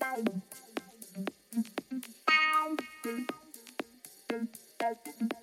Bye. Thank you.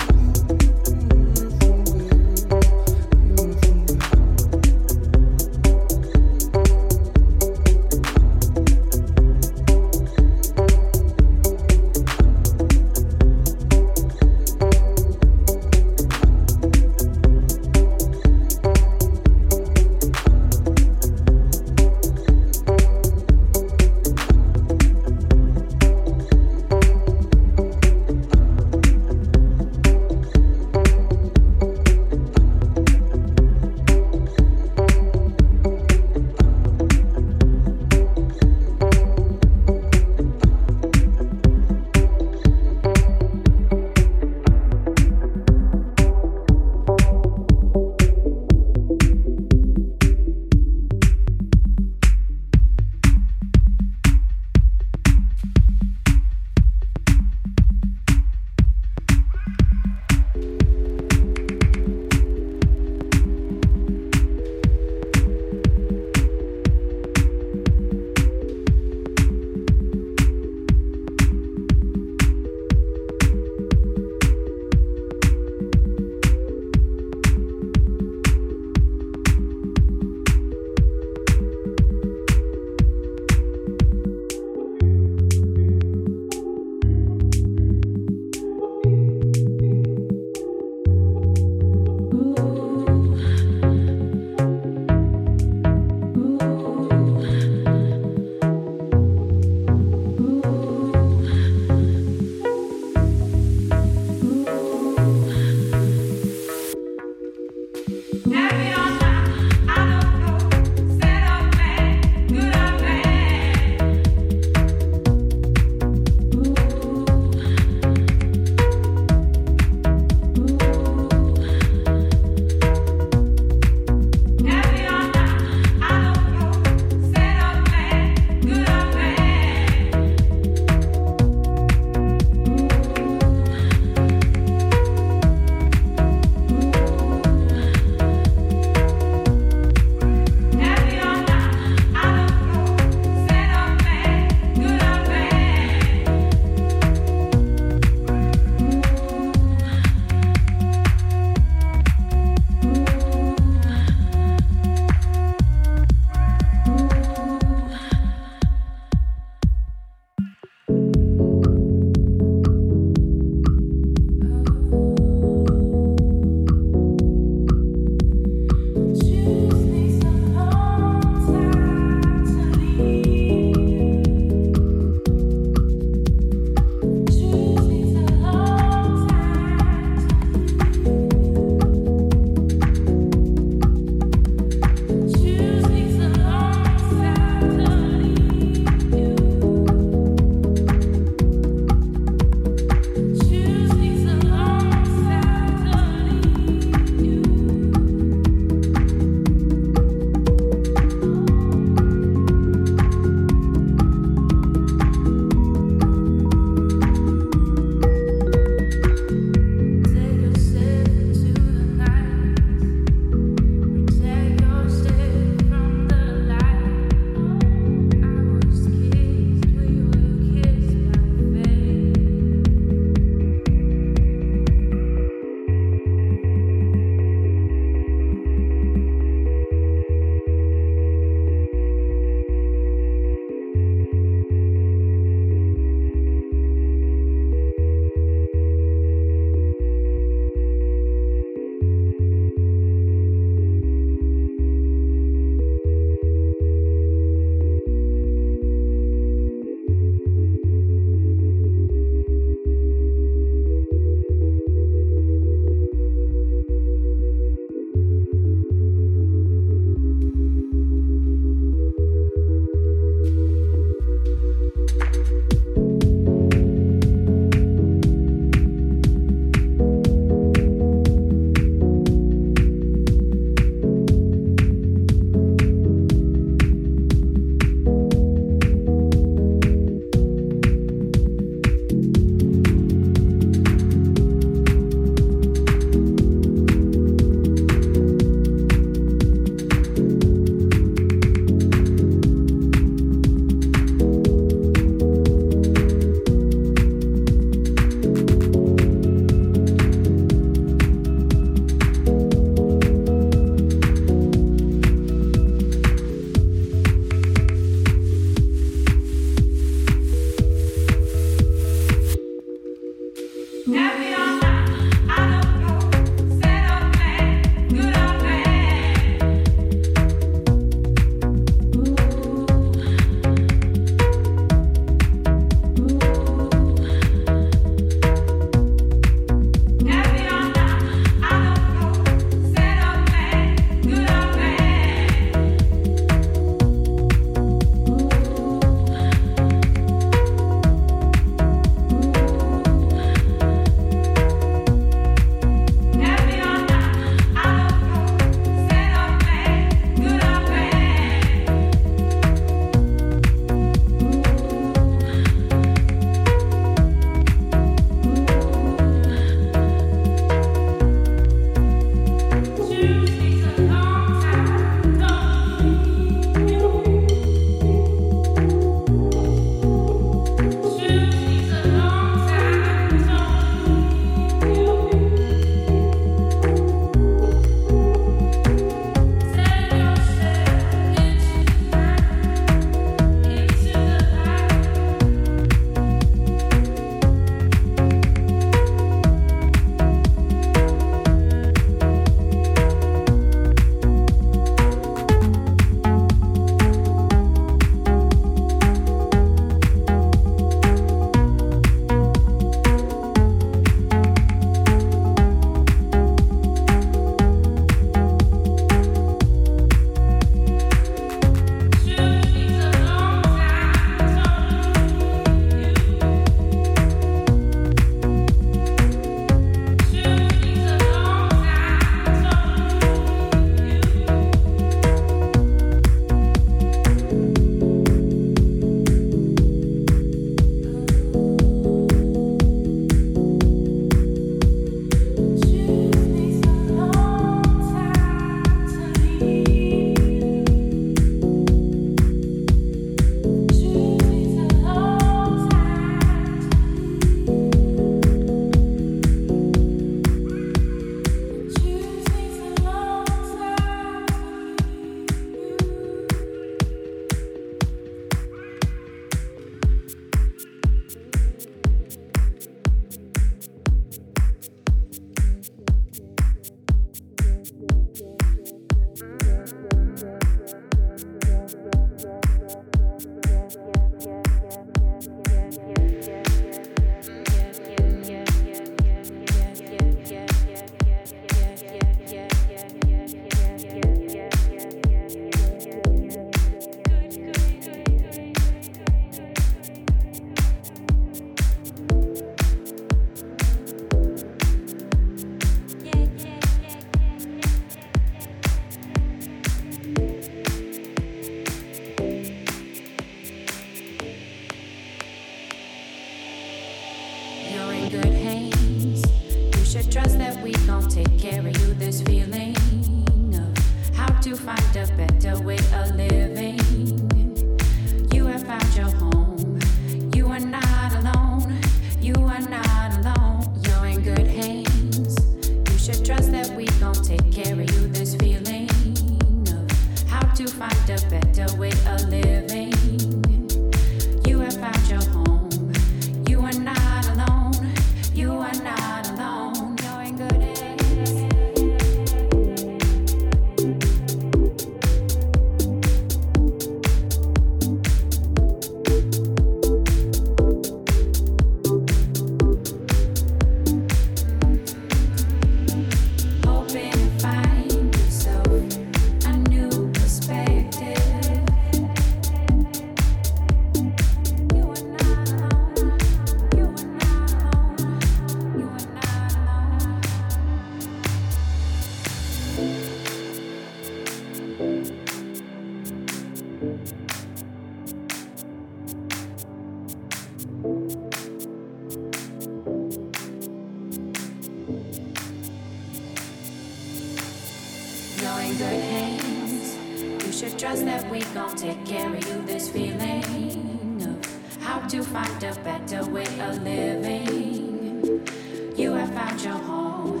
You have found your home.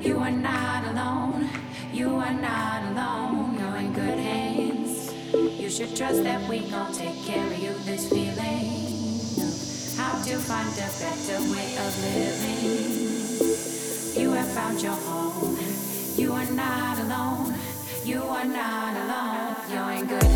You are not alone. You are not alone. You're in good hands. You should trust that we gon' take care of you. This feeling of how to find a better way of living. You have found your home. You are not alone. You are not alone. You're in good.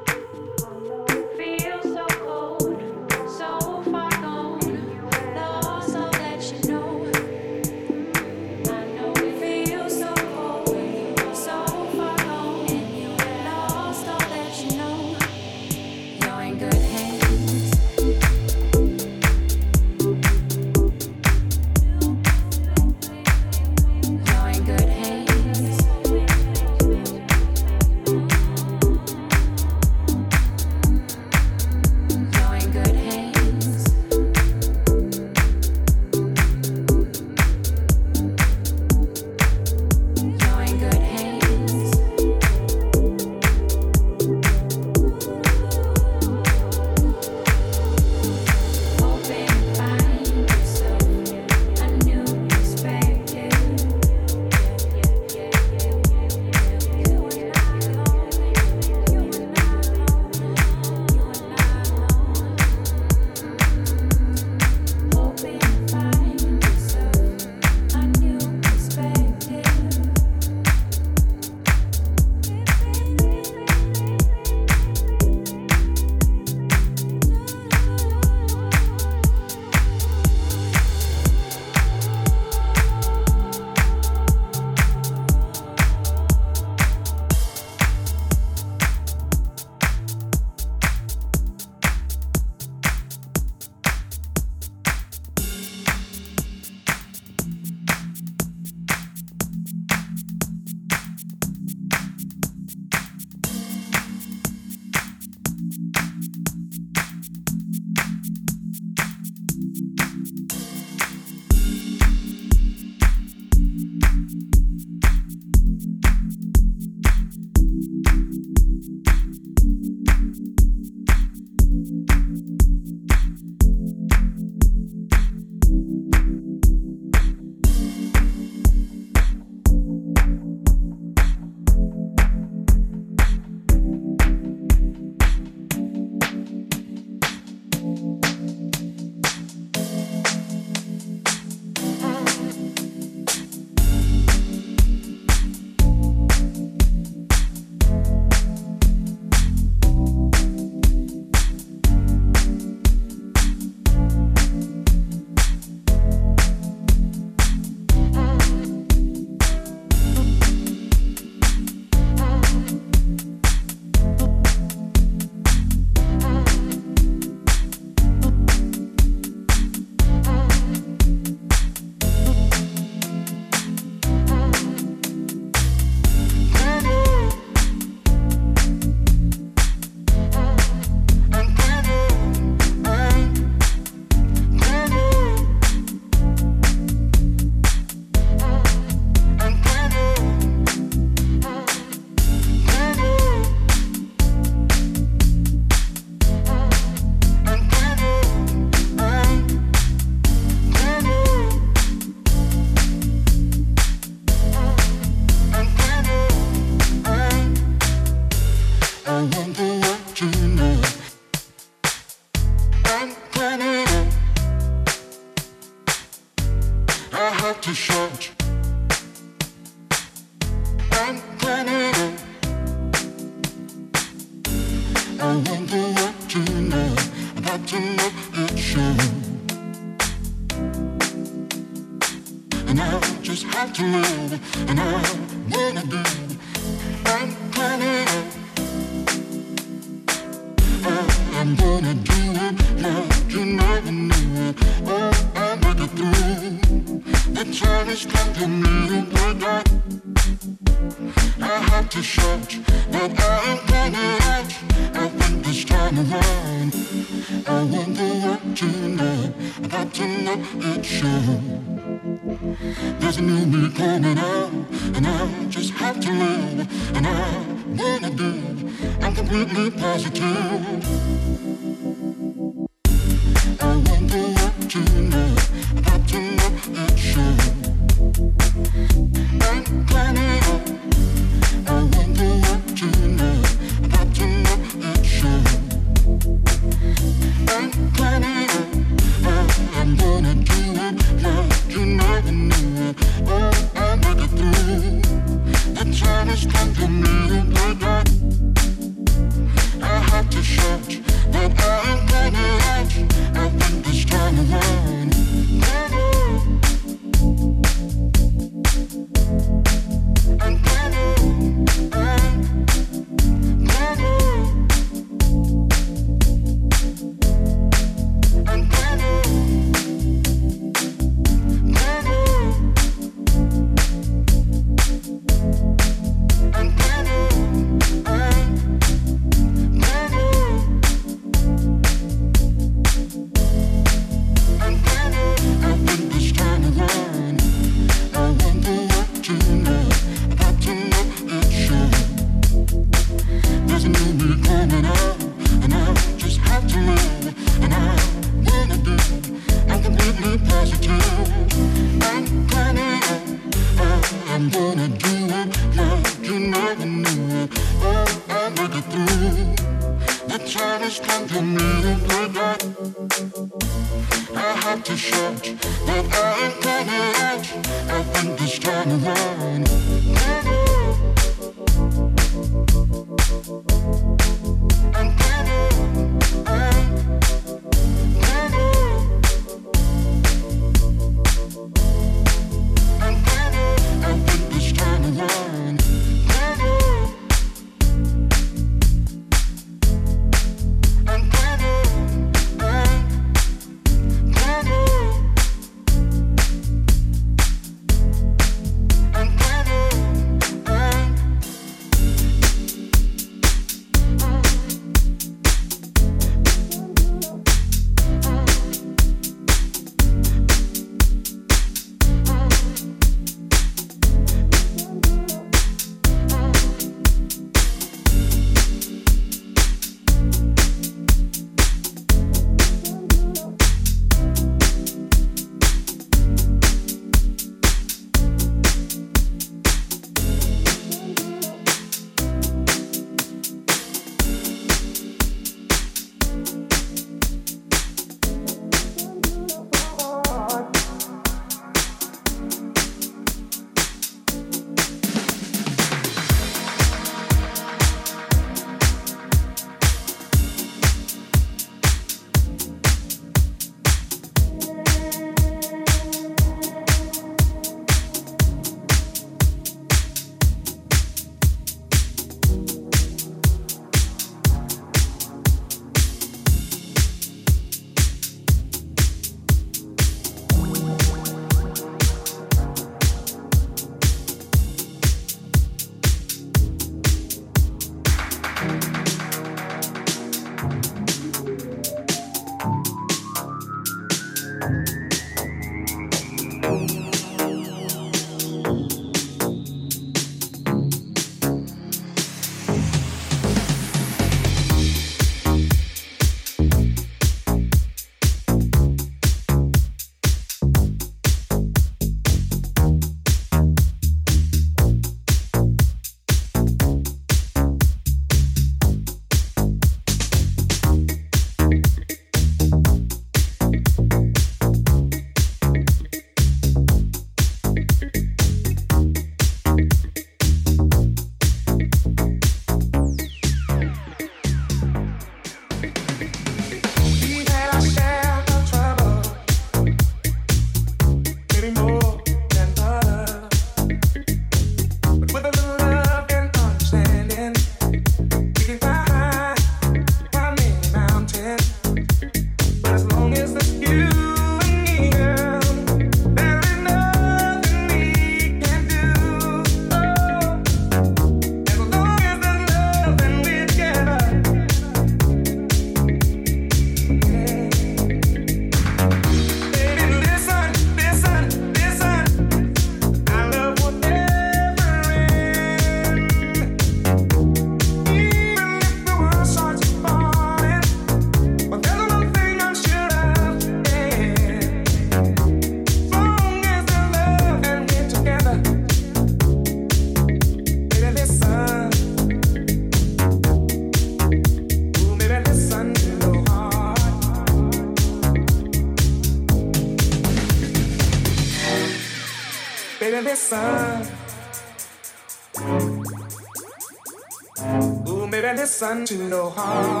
Listen to your heart.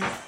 see.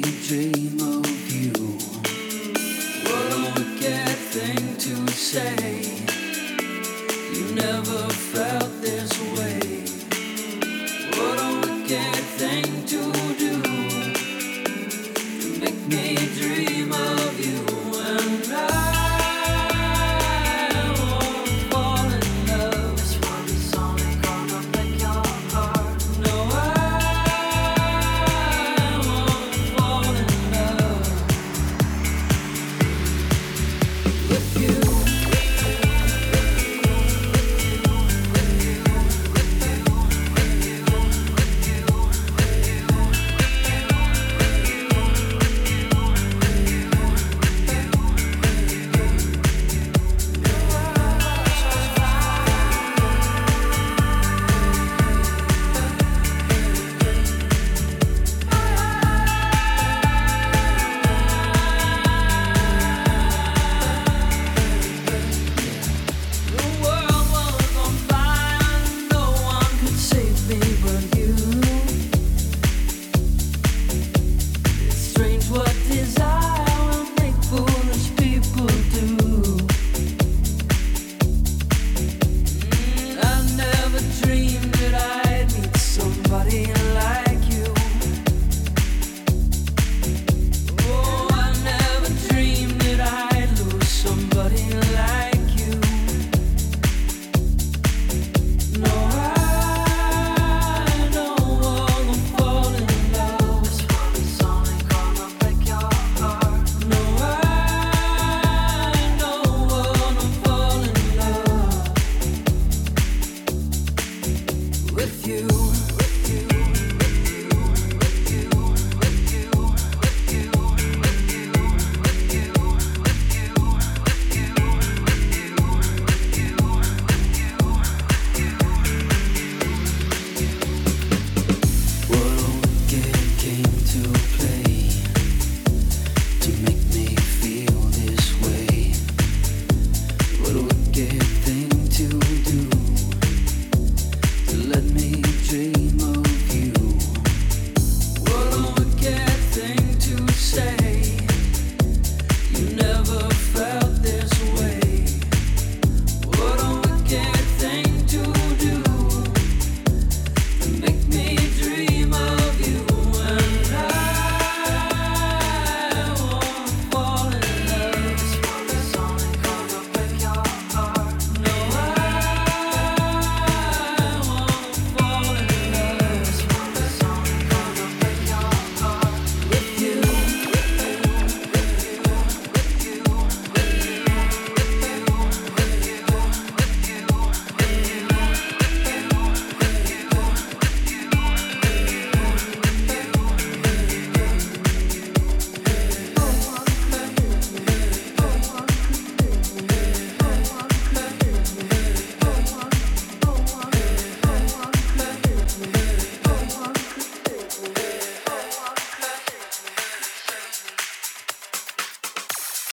Get